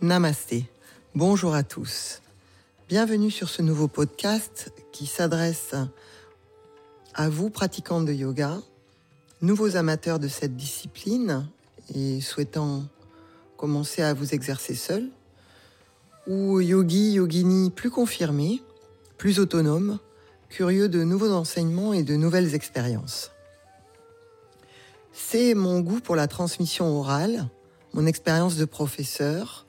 Namasté. Bonjour à tous. Bienvenue sur ce nouveau podcast qui s'adresse à vous pratiquants de yoga, nouveaux amateurs de cette discipline et souhaitant commencer à vous exercer seul, ou yogi, yogini plus confirmés, plus autonomes, curieux de nouveaux enseignements et de nouvelles expériences. C'est mon goût pour la transmission orale, mon expérience de professeur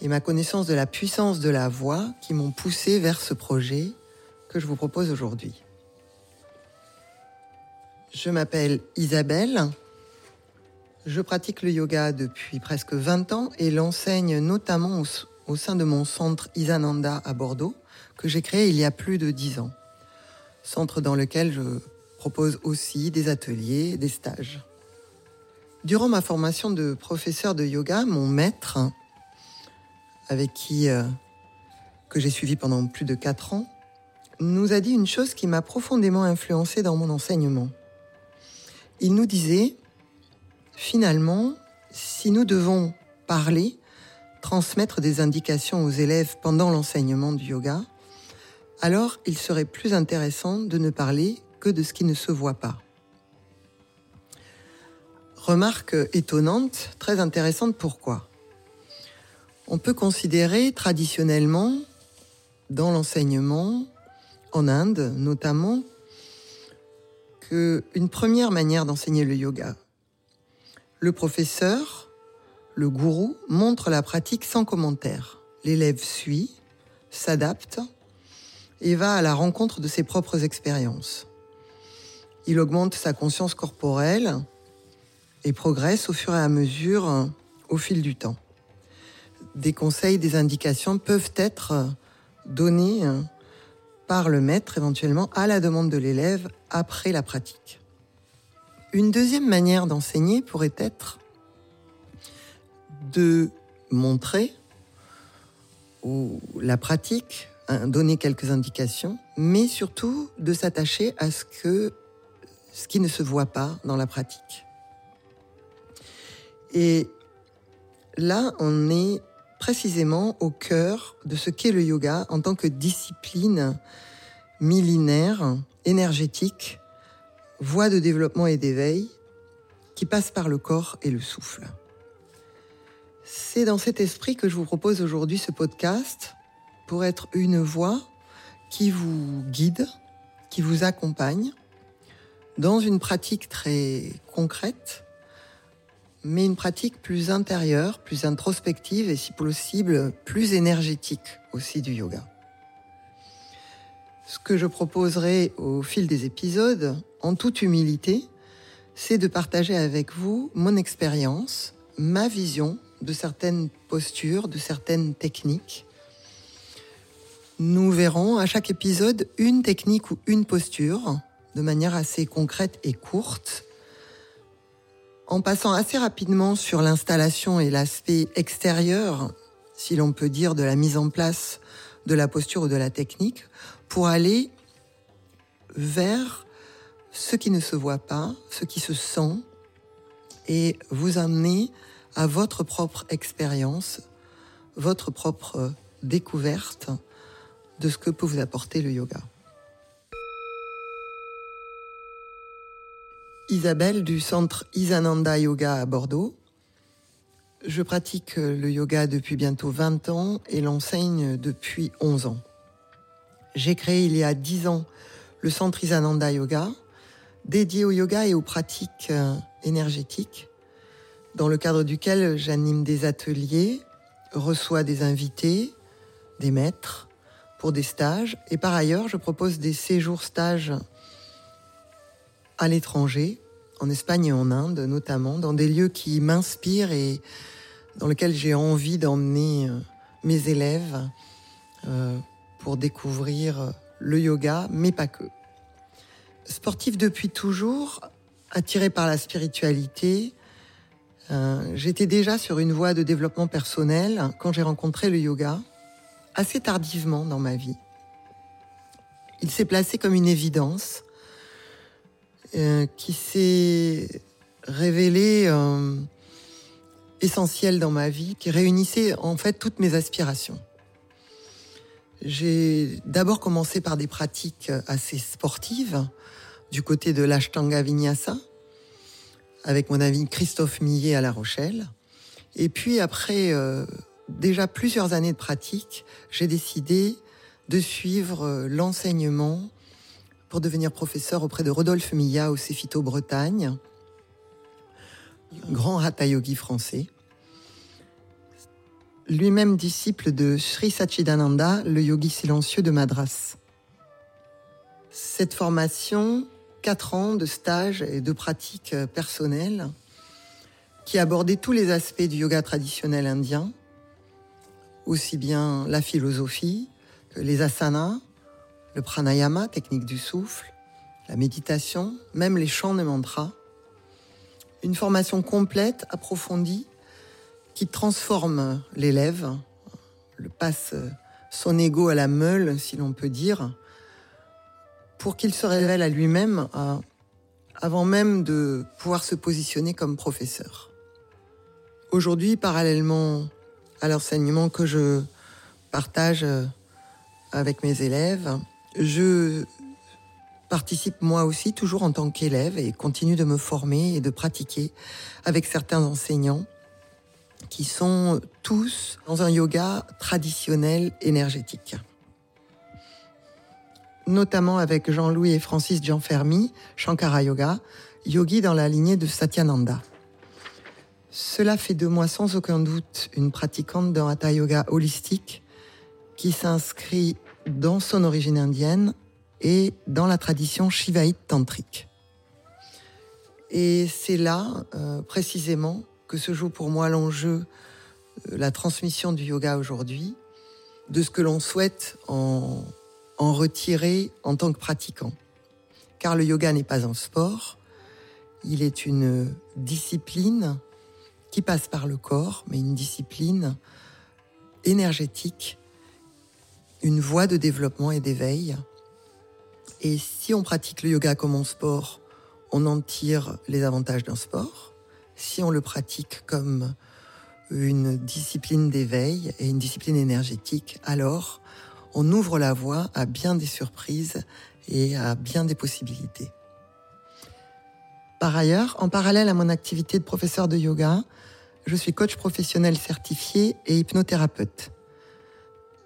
et ma connaissance de la puissance de la voix qui m'ont poussé vers ce projet que je vous propose aujourd'hui. Je m'appelle Isabelle. Je pratique le yoga depuis presque 20 ans et l'enseigne notamment au, sein de mon centre Isananda à Bordeaux, que j'ai créé il y a plus de 10 ans. Centre dans lequel je propose aussi des ateliers, des stages. Durant ma formation de professeur de yoga, mon maître, avec qui euh, que j'ai suivi pendant plus de 4 ans, nous a dit une chose qui m'a profondément influencé dans mon enseignement. Il nous disait, finalement, si nous devons parler, transmettre des indications aux élèves pendant l'enseignement du yoga, alors il serait plus intéressant de ne parler que de ce qui ne se voit pas. Remarque étonnante, très intéressante, pourquoi? On peut considérer traditionnellement, dans l'enseignement, en Inde notamment, qu'une première manière d'enseigner le yoga, le professeur, le gourou, montre la pratique sans commentaire. L'élève suit, s'adapte et va à la rencontre de ses propres expériences. Il augmente sa conscience corporelle et progresse au fur et à mesure au fil du temps. Des conseils, des indications peuvent être donnés par le maître éventuellement à la demande de l'élève après la pratique. Une deuxième manière d'enseigner pourrait être de montrer ou la pratique, hein, donner quelques indications, mais surtout de s'attacher à ce que ce qui ne se voit pas dans la pratique. Et là, on est précisément au cœur de ce qu'est le yoga en tant que discipline millénaire, énergétique, voie de développement et d'éveil qui passe par le corps et le souffle. C'est dans cet esprit que je vous propose aujourd'hui ce podcast pour être une voix qui vous guide, qui vous accompagne dans une pratique très concrète, mais une pratique plus intérieure, plus introspective et si possible plus énergétique aussi du yoga. Ce que je proposerai au fil des épisodes, en toute humilité, c'est de partager avec vous mon expérience, ma vision de certaines postures, de certaines techniques. Nous verrons à chaque épisode une technique ou une posture de manière assez concrète et courte, en passant assez rapidement sur l'installation et l'aspect extérieur, si l'on peut dire, de la mise en place de la posture ou de la technique, pour aller vers ce qui ne se voit pas, ce qui se sent, et vous amener à votre propre expérience, votre propre découverte de ce que peut vous apporter le yoga. Isabelle du centre Isananda Yoga à Bordeaux. Je pratique le yoga depuis bientôt 20 ans et l'enseigne depuis 11 ans. J'ai créé il y a 10 ans le centre Isananda Yoga, dédié au yoga et aux pratiques euh, énergétiques, dans le cadre duquel j'anime des ateliers, reçois des invités, des maîtres pour des stages et par ailleurs je propose des séjours stages à l'étranger, en Espagne et en Inde notamment, dans des lieux qui m'inspirent et dans lesquels j'ai envie d'emmener euh, mes élèves euh, pour découvrir le yoga, mais pas que. Sportif depuis toujours, attiré par la spiritualité, euh, j'étais déjà sur une voie de développement personnel quand j'ai rencontré le yoga, assez tardivement dans ma vie. Il s'est placé comme une évidence euh, qui s'est révélé euh, essentiel dans ma vie qui réunissait en fait toutes mes aspirations. J'ai d'abord commencé par des pratiques assez sportives du côté de l'Ashtanga Vinyasa avec mon ami Christophe Millet à La Rochelle. Et puis après euh, déjà plusieurs années de pratique, j'ai décidé de suivre euh, l'enseignement pour devenir professeur auprès de Rodolphe Millat au Céfito Bretagne, grand hatha yogi français. Lui-même disciple de Sri Sachidananda, le yogi silencieux de Madras. Cette formation, quatre ans de stage et de pratique personnelle, qui abordait tous les aspects du yoga traditionnel indien, aussi bien la philosophie que les asanas, le pranayama, technique du souffle, la méditation, même les chants de mantras. Une formation complète, approfondie, qui transforme l'élève, le passe son ego à la meule, si l'on peut dire, pour qu'il se révèle à lui-même avant même de pouvoir se positionner comme professeur. Aujourd'hui, parallèlement à l'enseignement que je partage avec mes élèves. Je participe moi aussi toujours en tant qu'élève et continue de me former et de pratiquer avec certains enseignants qui sont tous dans un yoga traditionnel énergétique. Notamment avec Jean-Louis et Francis Gianfermi, Shankara Yoga, yogi dans la lignée de Satyananda. Cela fait de moi sans aucun doute une pratiquante d'un hatha yoga holistique qui s'inscrit dans son origine indienne et dans la tradition shivaïte tantrique. Et c'est là, euh, précisément, que se joue pour moi l'enjeu, euh, la transmission du yoga aujourd'hui, de ce que l'on souhaite en, en retirer en tant que pratiquant. Car le yoga n'est pas un sport, il est une discipline qui passe par le corps, mais une discipline énergétique, une voie de développement et d'éveil. Et si on pratique le yoga comme un sport, on en tire les avantages d'un sport. Si on le pratique comme une discipline d'éveil et une discipline énergétique, alors on ouvre la voie à bien des surprises et à bien des possibilités. Par ailleurs, en parallèle à mon activité de professeur de yoga, je suis coach professionnel certifié et hypnothérapeute.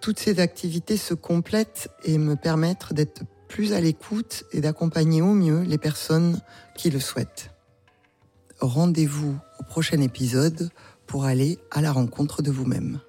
Toutes ces activités se complètent et me permettent d'être plus à l'écoute et d'accompagner au mieux les personnes qui le souhaitent. Rendez-vous au prochain épisode pour aller à la rencontre de vous-même.